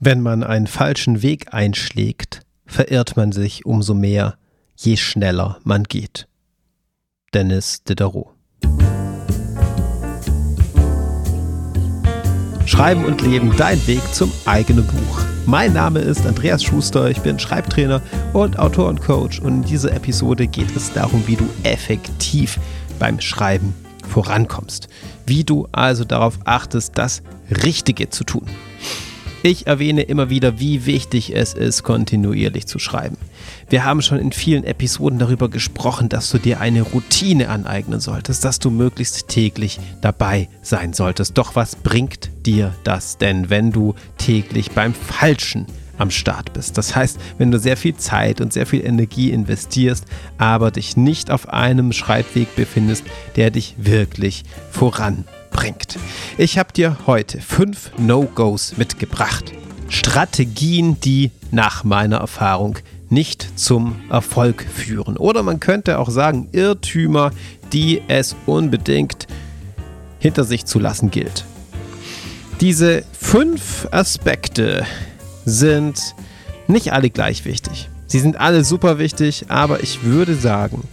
Wenn man einen falschen Weg einschlägt, verirrt man sich umso mehr, je schneller man geht. Dennis Diderot Schreiben und Leben, dein Weg zum eigenen Buch. Mein Name ist Andreas Schuster, ich bin Schreibtrainer und Autor und Coach und in dieser Episode geht es darum, wie du effektiv beim Schreiben vorankommst. Wie du also darauf achtest, das Richtige zu tun. Ich erwähne immer wieder, wie wichtig es ist, kontinuierlich zu schreiben. Wir haben schon in vielen Episoden darüber gesprochen, dass du dir eine Routine aneignen solltest, dass du möglichst täglich dabei sein solltest. Doch was bringt dir das denn, wenn du täglich beim Falschen am Start bist. Das heißt, wenn du sehr viel Zeit und sehr viel Energie investierst, aber dich nicht auf einem Schreibweg befindest, der dich wirklich voranbringt bringt. Ich habe dir heute fünf No-Gos mitgebracht. Strategien, die nach meiner Erfahrung nicht zum Erfolg führen. Oder man könnte auch sagen Irrtümer, die es unbedingt hinter sich zu lassen gilt. Diese fünf Aspekte sind nicht alle gleich wichtig. Sie sind alle super wichtig, aber ich würde sagen,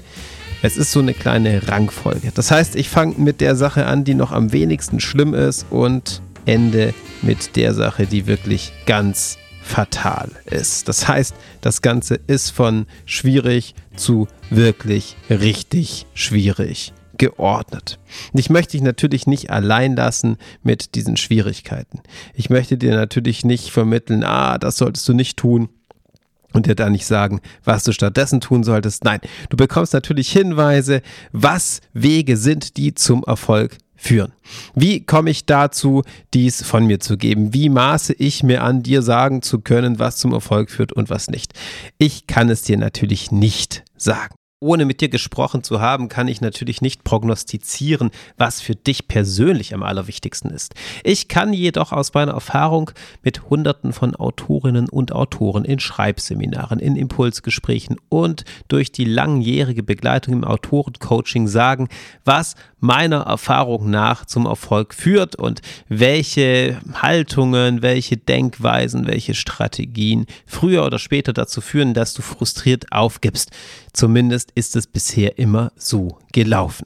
es ist so eine kleine Rangfolge. Das heißt, ich fange mit der Sache an, die noch am wenigsten schlimm ist und ende mit der Sache, die wirklich ganz fatal ist. Das heißt, das Ganze ist von schwierig zu wirklich richtig schwierig geordnet. Ich möchte dich natürlich nicht allein lassen mit diesen Schwierigkeiten. Ich möchte dir natürlich nicht vermitteln, ah, das solltest du nicht tun und dir da nicht sagen, was du stattdessen tun solltest. Nein, du bekommst natürlich Hinweise, was Wege sind, die zum Erfolg führen. Wie komme ich dazu, dies von mir zu geben? Wie maße ich mir an, dir sagen zu können, was zum Erfolg führt und was nicht? Ich kann es dir natürlich nicht sagen ohne mit dir gesprochen zu haben, kann ich natürlich nicht prognostizieren, was für dich persönlich am allerwichtigsten ist. Ich kann jedoch aus meiner Erfahrung mit Hunderten von Autorinnen und Autoren in Schreibseminaren, in Impulsgesprächen und durch die langjährige Begleitung im Autorencoaching sagen, was meiner Erfahrung nach zum Erfolg führt und welche Haltungen, welche Denkweisen, welche Strategien früher oder später dazu führen, dass du frustriert aufgibst. Zumindest ist es bisher immer so gelaufen.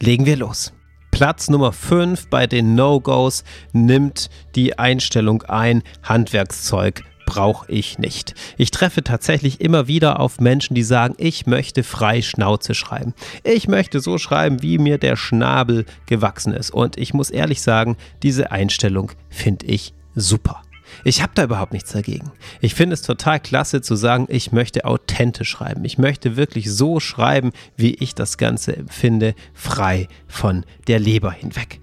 Legen wir los. Platz Nummer 5 bei den No-Gos nimmt die Einstellung ein, Handwerkszeug brauche ich nicht. Ich treffe tatsächlich immer wieder auf Menschen, die sagen, ich möchte frei Schnauze schreiben. Ich möchte so schreiben, wie mir der Schnabel gewachsen ist. Und ich muss ehrlich sagen, diese Einstellung finde ich super. Ich habe da überhaupt nichts dagegen. Ich finde es total klasse zu sagen, ich möchte authentisch schreiben. Ich möchte wirklich so schreiben, wie ich das Ganze empfinde, frei von der Leber hinweg.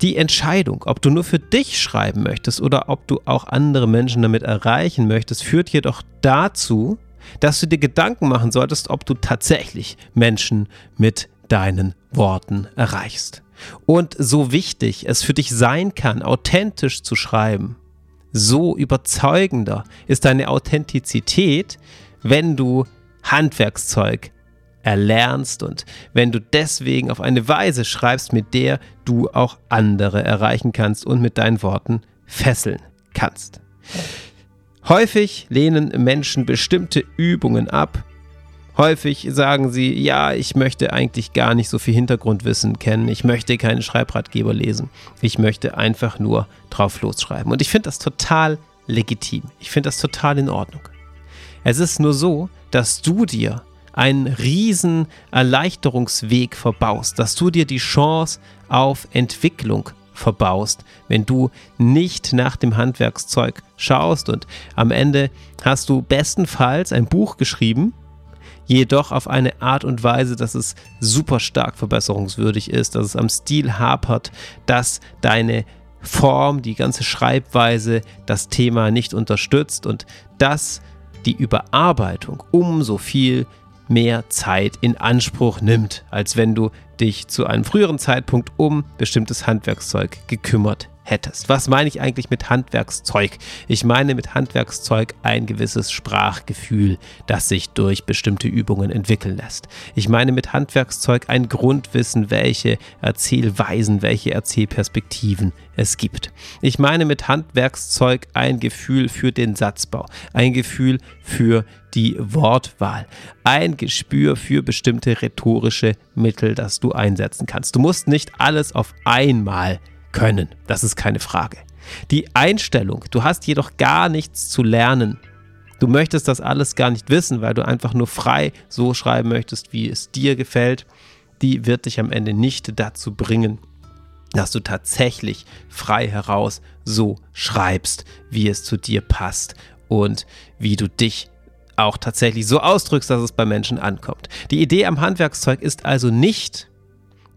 Die Entscheidung, ob du nur für dich schreiben möchtest oder ob du auch andere Menschen damit erreichen möchtest, führt jedoch dazu, dass du dir Gedanken machen solltest, ob du tatsächlich Menschen mit deinen Worten erreichst. Und so wichtig es für dich sein kann, authentisch zu schreiben, so überzeugender ist deine Authentizität, wenn du Handwerkszeug erlernst und wenn du deswegen auf eine Weise schreibst, mit der du auch andere erreichen kannst und mit deinen Worten fesseln kannst. Häufig lehnen Menschen bestimmte Übungen ab. Häufig sagen sie, ja, ich möchte eigentlich gar nicht so viel Hintergrundwissen kennen, ich möchte keinen Schreibratgeber lesen, ich möchte einfach nur drauf losschreiben. Und ich finde das total legitim, ich finde das total in Ordnung. Es ist nur so, dass du dir einen riesen Erleichterungsweg verbaust, dass du dir die Chance auf Entwicklung verbaust, wenn du nicht nach dem Handwerkszeug schaust und am Ende hast du bestenfalls ein Buch geschrieben, jedoch auf eine Art und Weise, dass es super stark verbesserungswürdig ist, dass es am Stil hapert, dass deine Form, die ganze Schreibweise das Thema nicht unterstützt und dass die Überarbeitung umso viel mehr Zeit in Anspruch nimmt, als wenn du dich zu einem früheren Zeitpunkt um bestimmtes Handwerkszeug gekümmert hättest. Was meine ich eigentlich mit Handwerkszeug? Ich meine mit Handwerkszeug ein gewisses Sprachgefühl, das sich durch bestimmte Übungen entwickeln lässt. Ich meine mit Handwerkszeug ein Grundwissen, welche Erzählweisen, welche Erzählperspektiven es gibt. Ich meine mit Handwerkszeug ein Gefühl für den Satzbau, ein Gefühl für die Wortwahl, ein Gespür für bestimmte rhetorische Mittel, das du einsetzen kannst. Du musst nicht alles auf einmal können. Das ist keine Frage. Die Einstellung, du hast jedoch gar nichts zu lernen. Du möchtest das alles gar nicht wissen, weil du einfach nur frei so schreiben möchtest, wie es dir gefällt. Die wird dich am Ende nicht dazu bringen, dass du tatsächlich frei heraus so schreibst, wie es zu dir passt und wie du dich auch tatsächlich so ausdrückst, dass es bei Menschen ankommt. Die Idee am Handwerkszeug ist also nicht,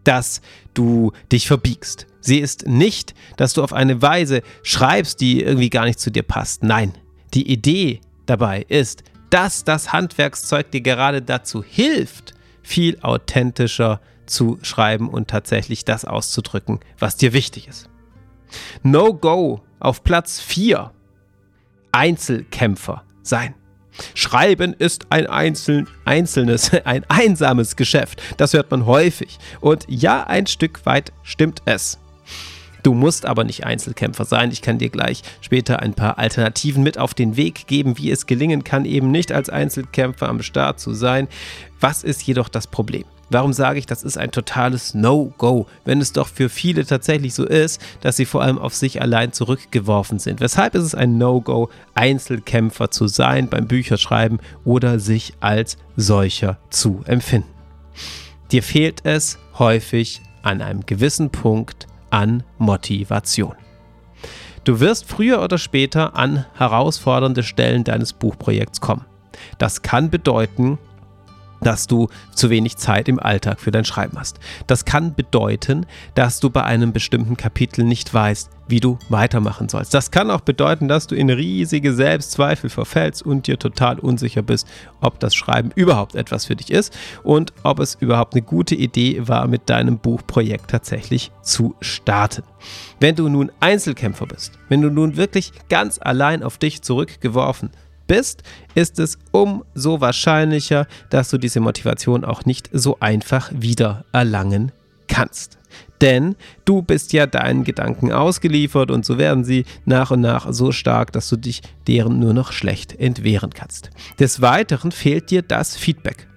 dass du dich verbiegst. Sie ist nicht, dass du auf eine Weise schreibst, die irgendwie gar nicht zu dir passt. Nein, die Idee dabei ist, dass das Handwerkszeug dir gerade dazu hilft, viel authentischer zu schreiben und tatsächlich das auszudrücken, was dir wichtig ist. No-Go auf Platz 4. Einzelkämpfer sein. Schreiben ist ein einzeln, einzelnes, ein einsames Geschäft. Das hört man häufig. Und ja, ein Stück weit stimmt es. Du musst aber nicht Einzelkämpfer sein. Ich kann dir gleich später ein paar Alternativen mit auf den Weg geben, wie es gelingen kann, eben nicht als Einzelkämpfer am Start zu sein. Was ist jedoch das Problem? Warum sage ich, das ist ein totales No-Go, wenn es doch für viele tatsächlich so ist, dass sie vor allem auf sich allein zurückgeworfen sind? Weshalb ist es ein No-Go, Einzelkämpfer zu sein beim Bücherschreiben oder sich als solcher zu empfinden? Dir fehlt es häufig an einem gewissen Punkt an Motivation. Du wirst früher oder später an herausfordernde Stellen deines Buchprojekts kommen. Das kann bedeuten, dass du zu wenig Zeit im Alltag für dein Schreiben hast. Das kann bedeuten, dass du bei einem bestimmten Kapitel nicht weißt, wie du weitermachen sollst. Das kann auch bedeuten, dass du in riesige Selbstzweifel verfällst und dir total unsicher bist, ob das Schreiben überhaupt etwas für dich ist und ob es überhaupt eine gute Idee war, mit deinem Buchprojekt tatsächlich zu starten. Wenn du nun Einzelkämpfer bist, wenn du nun wirklich ganz allein auf dich zurückgeworfen bist, ist es umso wahrscheinlicher, dass du diese Motivation auch nicht so einfach wieder erlangen kannst. Denn du bist ja deinen Gedanken ausgeliefert und so werden sie nach und nach so stark, dass du dich deren nur noch schlecht entwehren kannst. Des Weiteren fehlt dir das Feedback,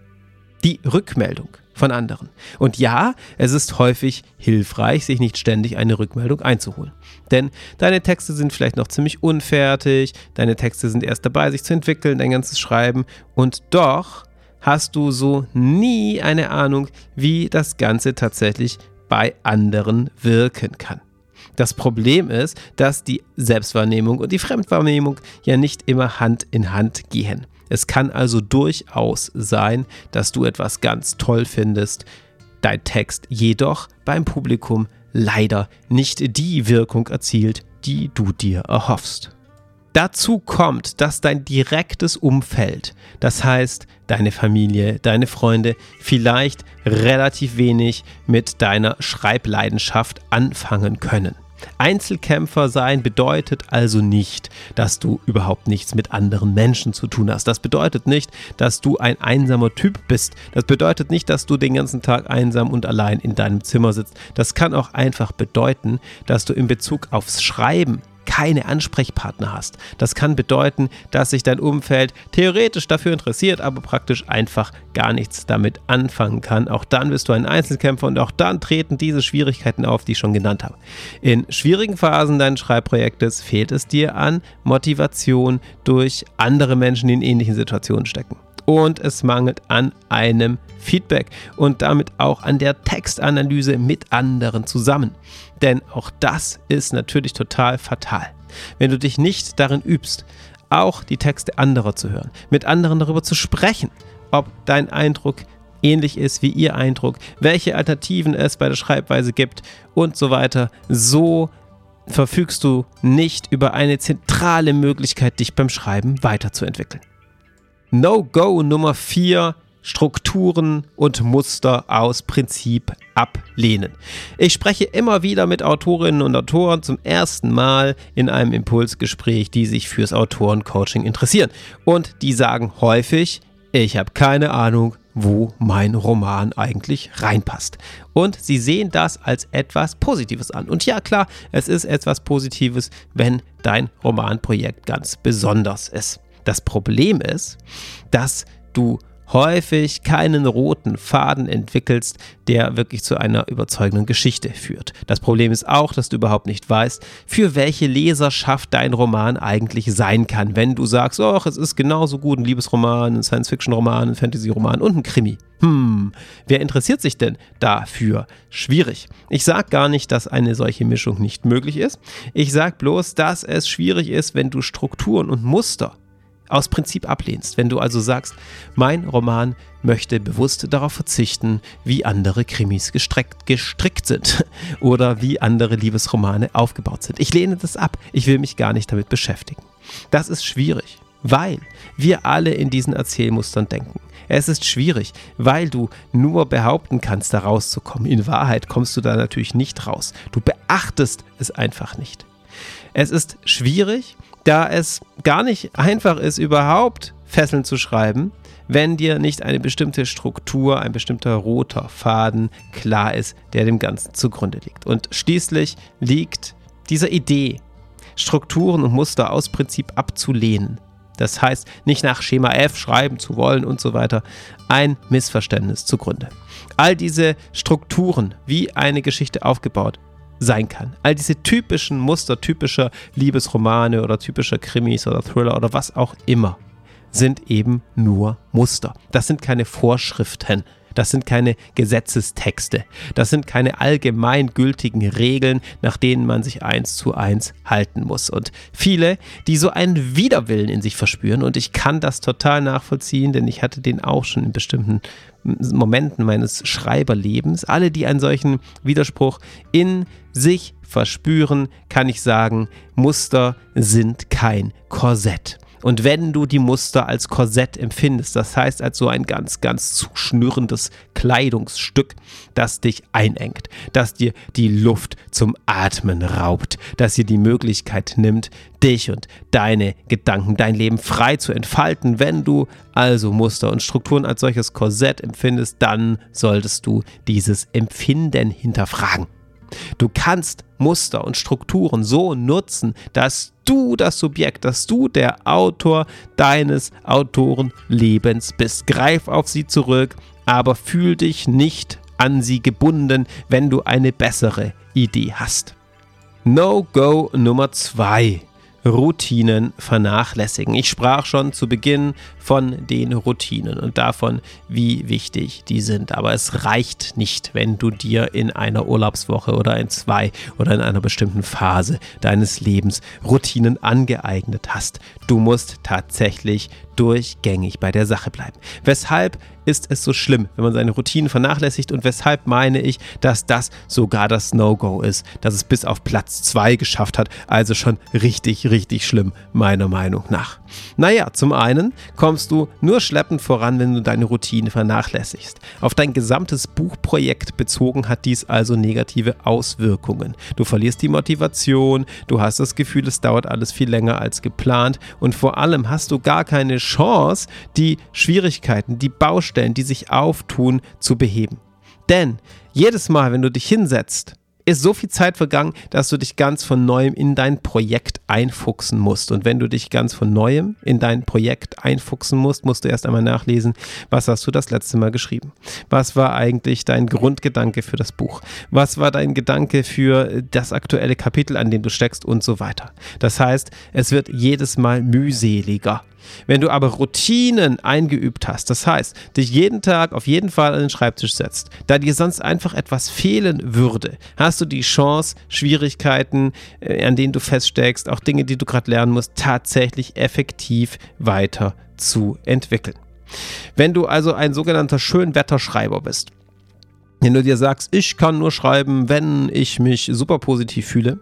die Rückmeldung von anderen. Und ja, es ist häufig hilfreich, sich nicht ständig eine Rückmeldung einzuholen. Denn deine Texte sind vielleicht noch ziemlich unfertig, deine Texte sind erst dabei, sich zu entwickeln, dein ganzes Schreiben und doch hast du so nie eine Ahnung, wie das Ganze tatsächlich bei anderen wirken kann. Das Problem ist, dass die Selbstwahrnehmung und die Fremdwahrnehmung ja nicht immer Hand in Hand gehen. Es kann also durchaus sein, dass du etwas ganz toll findest, dein Text jedoch beim Publikum leider nicht die Wirkung erzielt, die du dir erhoffst. Dazu kommt, dass dein direktes Umfeld, das heißt deine Familie, deine Freunde, vielleicht relativ wenig mit deiner Schreibleidenschaft anfangen können. Einzelkämpfer sein bedeutet also nicht, dass du überhaupt nichts mit anderen Menschen zu tun hast. Das bedeutet nicht, dass du ein einsamer Typ bist. Das bedeutet nicht, dass du den ganzen Tag einsam und allein in deinem Zimmer sitzt. Das kann auch einfach bedeuten, dass du in Bezug aufs Schreiben keine Ansprechpartner hast. Das kann bedeuten, dass sich dein Umfeld theoretisch dafür interessiert, aber praktisch einfach gar nichts damit anfangen kann. Auch dann bist du ein Einzelkämpfer und auch dann treten diese Schwierigkeiten auf, die ich schon genannt habe. In schwierigen Phasen deines Schreibprojektes fehlt es dir an Motivation durch andere Menschen, die in ähnlichen Situationen stecken und es mangelt an einem Feedback und damit auch an der Textanalyse mit anderen zusammen. Denn auch das ist natürlich total fatal. Wenn du dich nicht darin übst, auch die Texte anderer zu hören, mit anderen darüber zu sprechen, ob dein Eindruck ähnlich ist wie ihr Eindruck, welche Alternativen es bei der Schreibweise gibt und so weiter, so verfügst du nicht über eine zentrale Möglichkeit, dich beim Schreiben weiterzuentwickeln. No-Go Nummer 4, Strukturen und Muster aus Prinzip ablehnen. Ich spreche immer wieder mit Autorinnen und Autoren zum ersten Mal in einem Impulsgespräch, die sich fürs Autorencoaching interessieren. Und die sagen häufig, ich habe keine Ahnung, wo mein Roman eigentlich reinpasst. Und sie sehen das als etwas Positives an. Und ja, klar, es ist etwas Positives, wenn dein Romanprojekt ganz besonders ist. Das Problem ist, dass du häufig keinen roten Faden entwickelst, der wirklich zu einer überzeugenden Geschichte führt. Das Problem ist auch, dass du überhaupt nicht weißt, für welche Leserschaft dein Roman eigentlich sein kann, wenn du sagst, oh, es ist genauso gut ein Liebesroman, ein Science-Fiction-Roman, ein Fantasy-Roman und ein Krimi. Hm, wer interessiert sich denn dafür? Schwierig. Ich sage gar nicht, dass eine solche Mischung nicht möglich ist. Ich sage bloß, dass es schwierig ist, wenn du Strukturen und Muster aus Prinzip ablehnst. Wenn du also sagst, mein Roman möchte bewusst darauf verzichten, wie andere Krimis gestreckt, gestrickt sind oder wie andere Liebesromane aufgebaut sind. Ich lehne das ab. Ich will mich gar nicht damit beschäftigen. Das ist schwierig, weil wir alle in diesen Erzählmustern denken. Es ist schwierig, weil du nur behaupten kannst, da rauszukommen. In Wahrheit kommst du da natürlich nicht raus. Du beachtest es einfach nicht. Es ist schwierig, da es gar nicht einfach ist, überhaupt Fesseln zu schreiben, wenn dir nicht eine bestimmte Struktur, ein bestimmter roter Faden klar ist, der dem Ganzen zugrunde liegt. Und schließlich liegt dieser Idee, Strukturen und Muster aus Prinzip abzulehnen. Das heißt, nicht nach Schema F schreiben zu wollen und so weiter, ein Missverständnis zugrunde. All diese Strukturen, wie eine Geschichte aufgebaut sein kann. All diese typischen Muster typischer Liebesromane oder typischer Krimis oder Thriller oder was auch immer sind eben nur Muster. Das sind keine Vorschriften. Das sind keine Gesetzestexte. Das sind keine allgemeingültigen Regeln, nach denen man sich eins zu eins halten muss. Und viele, die so einen Widerwillen in sich verspüren, und ich kann das total nachvollziehen, denn ich hatte den auch schon in bestimmten Momenten meines Schreiberlebens, alle, die einen solchen Widerspruch in sich verspüren, kann ich sagen, Muster sind kein Korsett. Und wenn du die Muster als Korsett empfindest, das heißt als so ein ganz, ganz zuschnürendes Kleidungsstück, das dich einengt, das dir die Luft zum Atmen raubt, das dir die Möglichkeit nimmt, dich und deine Gedanken, dein Leben frei zu entfalten. Wenn du also Muster und Strukturen als solches Korsett empfindest, dann solltest du dieses Empfinden hinterfragen. Du kannst Muster und Strukturen so nutzen, dass du das Subjekt, dass du der Autor deines Autorenlebens bist. Greif auf sie zurück, aber fühl dich nicht an sie gebunden, wenn du eine bessere Idee hast. No-Go Nummer 2. Routinen vernachlässigen. Ich sprach schon zu Beginn von den Routinen und davon, wie wichtig die sind. Aber es reicht nicht, wenn du dir in einer Urlaubswoche oder in zwei oder in einer bestimmten Phase deines Lebens Routinen angeeignet hast. Du musst tatsächlich durchgängig bei der Sache bleiben. Weshalb ist es so schlimm, wenn man seine Routinen vernachlässigt und weshalb meine ich, dass das sogar das No-Go ist, dass es bis auf Platz 2 geschafft hat, also schon richtig, richtig schlimm, meiner Meinung nach. Naja, zum einen kommst du nur schleppend voran, wenn du deine Routine vernachlässigst. Auf dein gesamtes Buchprojekt bezogen hat dies also negative Auswirkungen. Du verlierst die Motivation, du hast das Gefühl, es dauert alles viel länger als geplant und vor allem hast du gar keine Chance, die Schwierigkeiten, die Baustellen, die sich auftun, zu beheben. Denn jedes Mal, wenn du dich hinsetzt ist so viel Zeit vergangen, dass du dich ganz von neuem in dein Projekt einfuchsen musst. Und wenn du dich ganz von neuem in dein Projekt einfuchsen musst, musst du erst einmal nachlesen, was hast du das letzte Mal geschrieben? Was war eigentlich dein Grundgedanke für das Buch? Was war dein Gedanke für das aktuelle Kapitel, an dem du steckst und so weiter? Das heißt, es wird jedes Mal mühseliger. Wenn du aber Routinen eingeübt hast, das heißt, dich jeden Tag auf jeden Fall an den Schreibtisch setzt, da dir sonst einfach etwas fehlen würde, hast du die Chance, Schwierigkeiten, äh, an denen du feststeckst, auch Dinge, die du gerade lernen musst, tatsächlich effektiv weiter zu entwickeln. Wenn du also ein sogenannter Schönwetterschreiber bist, wenn du dir sagst, ich kann nur schreiben, wenn ich mich super positiv fühle,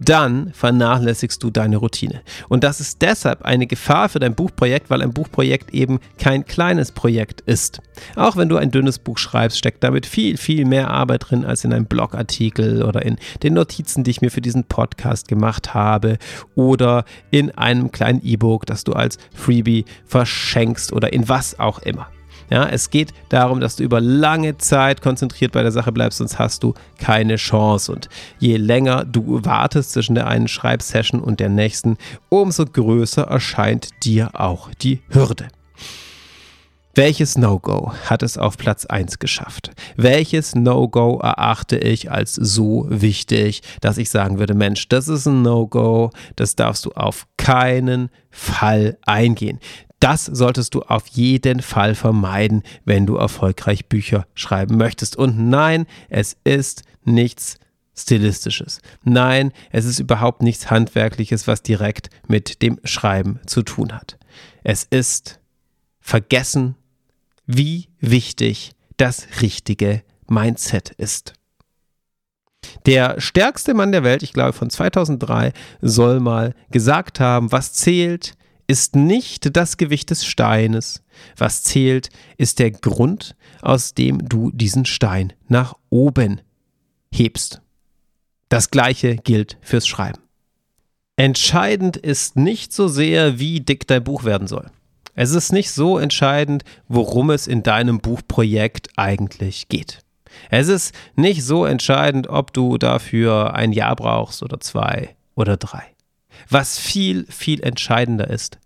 dann vernachlässigst du deine Routine. Und das ist deshalb eine Gefahr für dein Buchprojekt, weil ein Buchprojekt eben kein kleines Projekt ist. Auch wenn du ein dünnes Buch schreibst, steckt damit viel, viel mehr Arbeit drin als in einem Blogartikel oder in den Notizen, die ich mir für diesen Podcast gemacht habe oder in einem kleinen E-Book, das du als Freebie verschenkst oder in was auch immer. Ja, es geht darum, dass du über lange Zeit konzentriert bei der Sache bleibst, sonst hast du keine Chance. Und je länger du wartest zwischen der einen Schreibsession und der nächsten, umso größer erscheint dir auch die Hürde. Welches No-Go hat es auf Platz 1 geschafft? Welches No-Go erachte ich als so wichtig, dass ich sagen würde, Mensch, das ist ein No-Go, das darfst du auf keinen Fall eingehen. Das solltest du auf jeden Fall vermeiden, wenn du erfolgreich Bücher schreiben möchtest. Und nein, es ist nichts Stilistisches. Nein, es ist überhaupt nichts Handwerkliches, was direkt mit dem Schreiben zu tun hat. Es ist vergessen, wie wichtig das richtige Mindset ist. Der stärkste Mann der Welt, ich glaube von 2003, soll mal gesagt haben, was zählt, ist nicht das Gewicht des Steines. Was zählt, ist der Grund, aus dem du diesen Stein nach oben hebst. Das gleiche gilt fürs Schreiben. Entscheidend ist nicht so sehr, wie dick dein Buch werden soll. Es ist nicht so entscheidend, worum es in deinem Buchprojekt eigentlich geht. Es ist nicht so entscheidend, ob du dafür ein Jahr brauchst oder zwei oder drei. Was viel, viel entscheidender ist,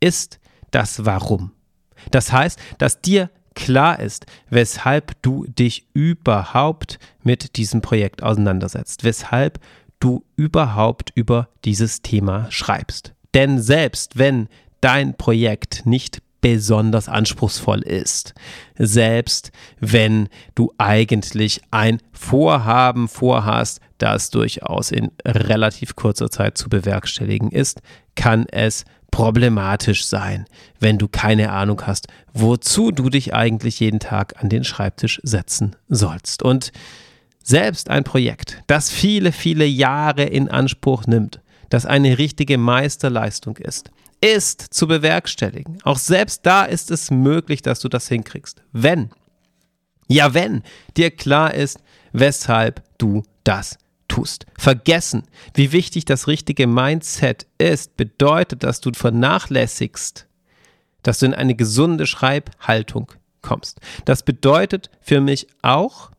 ist das Warum. Das heißt, dass dir klar ist, weshalb du dich überhaupt mit diesem Projekt auseinandersetzt, weshalb du überhaupt über dieses Thema schreibst. Denn selbst wenn dein Projekt nicht besonders anspruchsvoll ist. Selbst wenn du eigentlich ein Vorhaben vorhast, das durchaus in relativ kurzer Zeit zu bewerkstelligen ist, kann es problematisch sein, wenn du keine Ahnung hast, wozu du dich eigentlich jeden Tag an den Schreibtisch setzen sollst. Und selbst ein Projekt, das viele, viele Jahre in Anspruch nimmt, das eine richtige Meisterleistung ist, ist zu bewerkstelligen. Auch selbst da ist es möglich, dass du das hinkriegst. Wenn, ja wenn dir klar ist, weshalb du das tust. Vergessen, wie wichtig das richtige Mindset ist, bedeutet, dass du vernachlässigst, dass du in eine gesunde Schreibhaltung kommst. Das bedeutet für mich auch,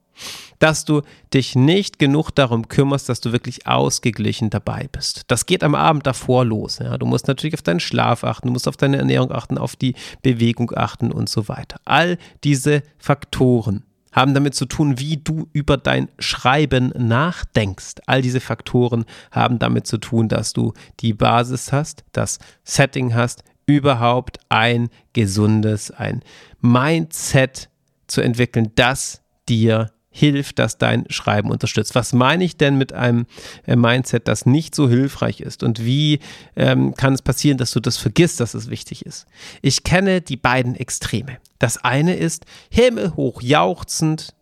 dass du dich nicht genug darum kümmerst, dass du wirklich ausgeglichen dabei bist. Das geht am Abend davor los. Ja. Du musst natürlich auf deinen Schlaf achten, du musst auf deine Ernährung achten, auf die Bewegung achten und so weiter. All diese Faktoren haben damit zu tun, wie du über dein Schreiben nachdenkst. All diese Faktoren haben damit zu tun, dass du die Basis hast, das Setting hast, überhaupt ein gesundes, ein Mindset zu entwickeln, das dir hilft, das dein Schreiben unterstützt. Was meine ich denn mit einem äh, Mindset, das nicht so hilfreich ist? Und wie ähm, kann es passieren, dass du das vergisst, dass es wichtig ist? Ich kenne die beiden Extreme. Das eine ist himmelhoch jauchzend,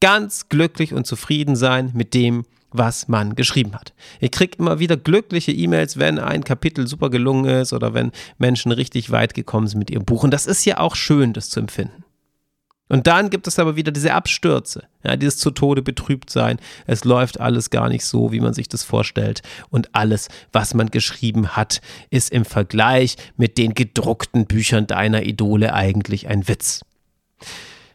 ganz glücklich und zufrieden sein mit dem, was man geschrieben hat. Ich kriege immer wieder glückliche E-Mails, wenn ein Kapitel super gelungen ist oder wenn Menschen richtig weit gekommen sind mit ihrem Buch. Und das ist ja auch schön, das zu empfinden. Und dann gibt es aber wieder diese Abstürze, ja, dieses zu Tode betrübt sein. Es läuft alles gar nicht so, wie man sich das vorstellt. Und alles, was man geschrieben hat, ist im Vergleich mit den gedruckten Büchern deiner Idole eigentlich ein Witz.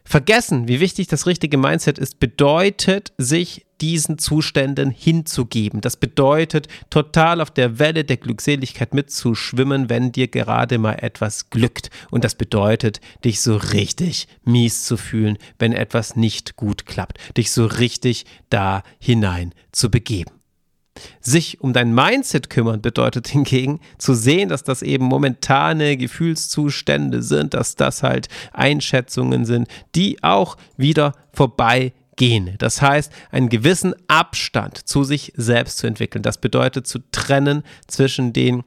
Vergessen, wie wichtig das richtige Mindset ist, bedeutet, sich diesen Zuständen hinzugeben. Das bedeutet, total auf der Welle der Glückseligkeit mitzuschwimmen, wenn dir gerade mal etwas glückt. Und das bedeutet, dich so richtig mies zu fühlen, wenn etwas nicht gut klappt. Dich so richtig da hinein zu begeben. Sich um dein Mindset kümmern bedeutet hingegen zu sehen, dass das eben momentane Gefühlszustände sind, dass das halt Einschätzungen sind, die auch wieder vorbeigehen. Das heißt, einen gewissen Abstand zu sich selbst zu entwickeln. Das bedeutet zu trennen zwischen den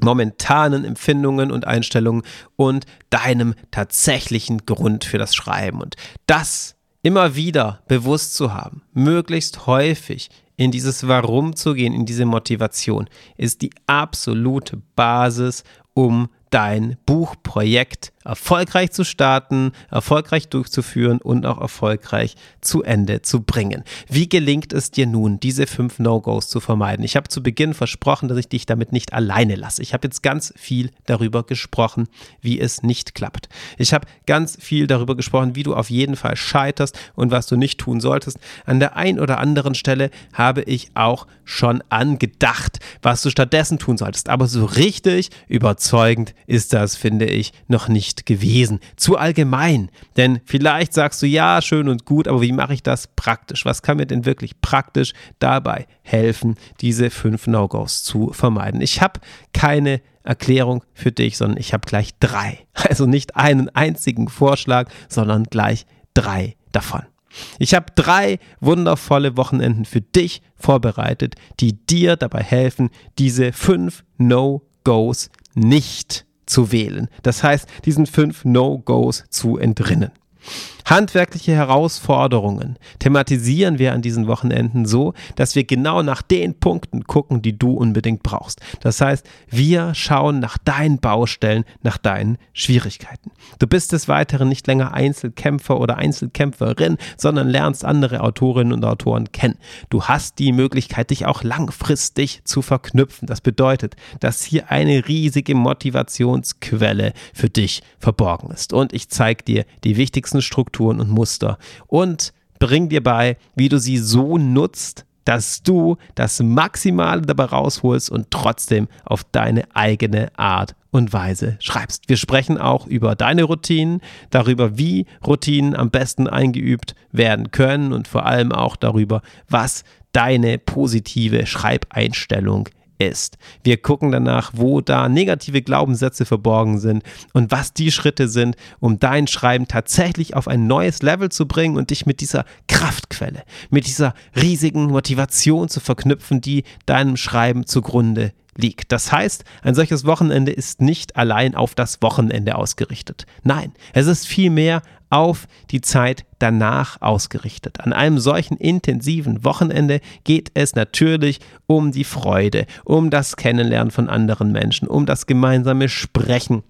momentanen Empfindungen und Einstellungen und deinem tatsächlichen Grund für das Schreiben. Und das immer wieder bewusst zu haben, möglichst häufig in dieses Warum zu gehen, in diese Motivation, ist die absolute Basis, um dein Buchprojekt erfolgreich zu starten, erfolgreich durchzuführen und auch erfolgreich zu Ende zu bringen. Wie gelingt es dir nun, diese fünf No-Gos zu vermeiden? Ich habe zu Beginn versprochen, dass ich dich damit nicht alleine lasse. Ich habe jetzt ganz viel darüber gesprochen, wie es nicht klappt. Ich habe ganz viel darüber gesprochen, wie du auf jeden Fall scheiterst und was du nicht tun solltest. An der einen oder anderen Stelle habe ich auch schon angedacht, was du stattdessen tun solltest. Aber so richtig überzeugend ist das, finde ich, noch nicht nicht gewesen. Zu allgemein. Denn vielleicht sagst du, ja, schön und gut, aber wie mache ich das praktisch? Was kann mir denn wirklich praktisch dabei helfen, diese fünf No-Gos zu vermeiden? Ich habe keine Erklärung für dich, sondern ich habe gleich drei. Also nicht einen einzigen Vorschlag, sondern gleich drei davon. Ich habe drei wundervolle Wochenenden für dich vorbereitet, die dir dabei helfen, diese fünf No-Gos nicht zu wählen. Das heißt, diesen fünf No-Gos zu entrinnen. Handwerkliche Herausforderungen thematisieren wir an diesen Wochenenden so, dass wir genau nach den Punkten gucken, die du unbedingt brauchst. Das heißt, wir schauen nach deinen Baustellen, nach deinen Schwierigkeiten. Du bist des Weiteren nicht länger Einzelkämpfer oder Einzelkämpferin, sondern lernst andere Autorinnen und Autoren kennen. Du hast die Möglichkeit, dich auch langfristig zu verknüpfen. Das bedeutet, dass hier eine riesige Motivationsquelle für dich verborgen ist. Und ich zeige dir die wichtigsten Strukturen Strukturen und Muster und bring dir bei, wie du sie so nutzt, dass du das Maximale dabei rausholst und trotzdem auf deine eigene Art und Weise schreibst. Wir sprechen auch über deine Routinen, darüber, wie Routinen am besten eingeübt werden können und vor allem auch darüber, was deine positive Schreibeinstellung ist. Wir gucken danach, wo da negative Glaubenssätze verborgen sind und was die Schritte sind, um dein Schreiben tatsächlich auf ein neues Level zu bringen und dich mit dieser Kraftquelle, mit dieser riesigen Motivation zu verknüpfen, die deinem Schreiben zugrunde liegt. Das heißt, ein solches Wochenende ist nicht allein auf das Wochenende ausgerichtet. Nein, es ist vielmehr auf die Zeit danach ausgerichtet. An einem solchen intensiven Wochenende geht es natürlich um die Freude, um das Kennenlernen von anderen Menschen, um das gemeinsame Sprechen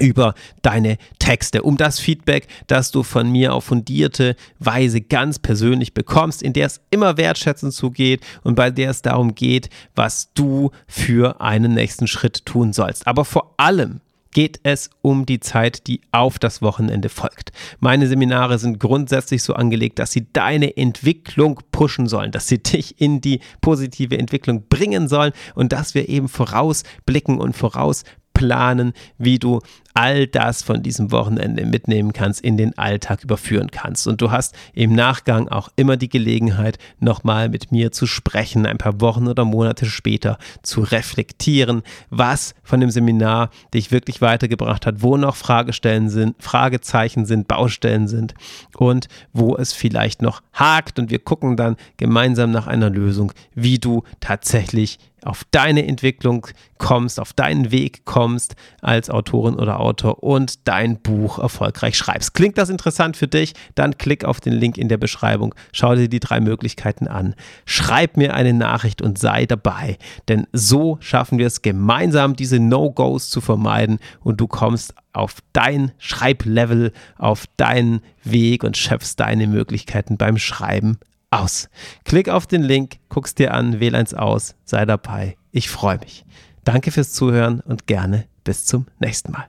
über deine Texte, um das Feedback, das du von mir auf fundierte Weise ganz persönlich bekommst, in der es immer wertschätzend zugeht und bei der es darum geht, was du für einen nächsten Schritt tun sollst. Aber vor allem geht es um die Zeit, die auf das Wochenende folgt. Meine Seminare sind grundsätzlich so angelegt, dass sie deine Entwicklung pushen sollen, dass sie dich in die positive Entwicklung bringen sollen und dass wir eben vorausblicken und voraus planen, wie du all das von diesem Wochenende mitnehmen kannst, in den Alltag überführen kannst. Und du hast im Nachgang auch immer die Gelegenheit, nochmal mit mir zu sprechen, ein paar Wochen oder Monate später zu reflektieren, was von dem Seminar dich wirklich weitergebracht hat, wo noch Fragestellen sind, Fragezeichen sind, Baustellen sind und wo es vielleicht noch hakt. Und wir gucken dann gemeinsam nach einer Lösung, wie du tatsächlich auf deine Entwicklung kommst, auf deinen Weg kommst als Autorin oder Autor und dein Buch erfolgreich schreibst. Klingt das interessant für dich? Dann klick auf den Link in der Beschreibung, schau dir die drei Möglichkeiten an, schreib mir eine Nachricht und sei dabei, denn so schaffen wir es gemeinsam, diese No-Gos zu vermeiden und du kommst auf dein Schreiblevel, auf deinen Weg und schöpfst deine Möglichkeiten beim Schreiben aus. Klick auf den Link, guck's dir an, wähl eins aus, sei dabei. Ich freue mich. Danke fürs Zuhören und gerne bis zum nächsten Mal.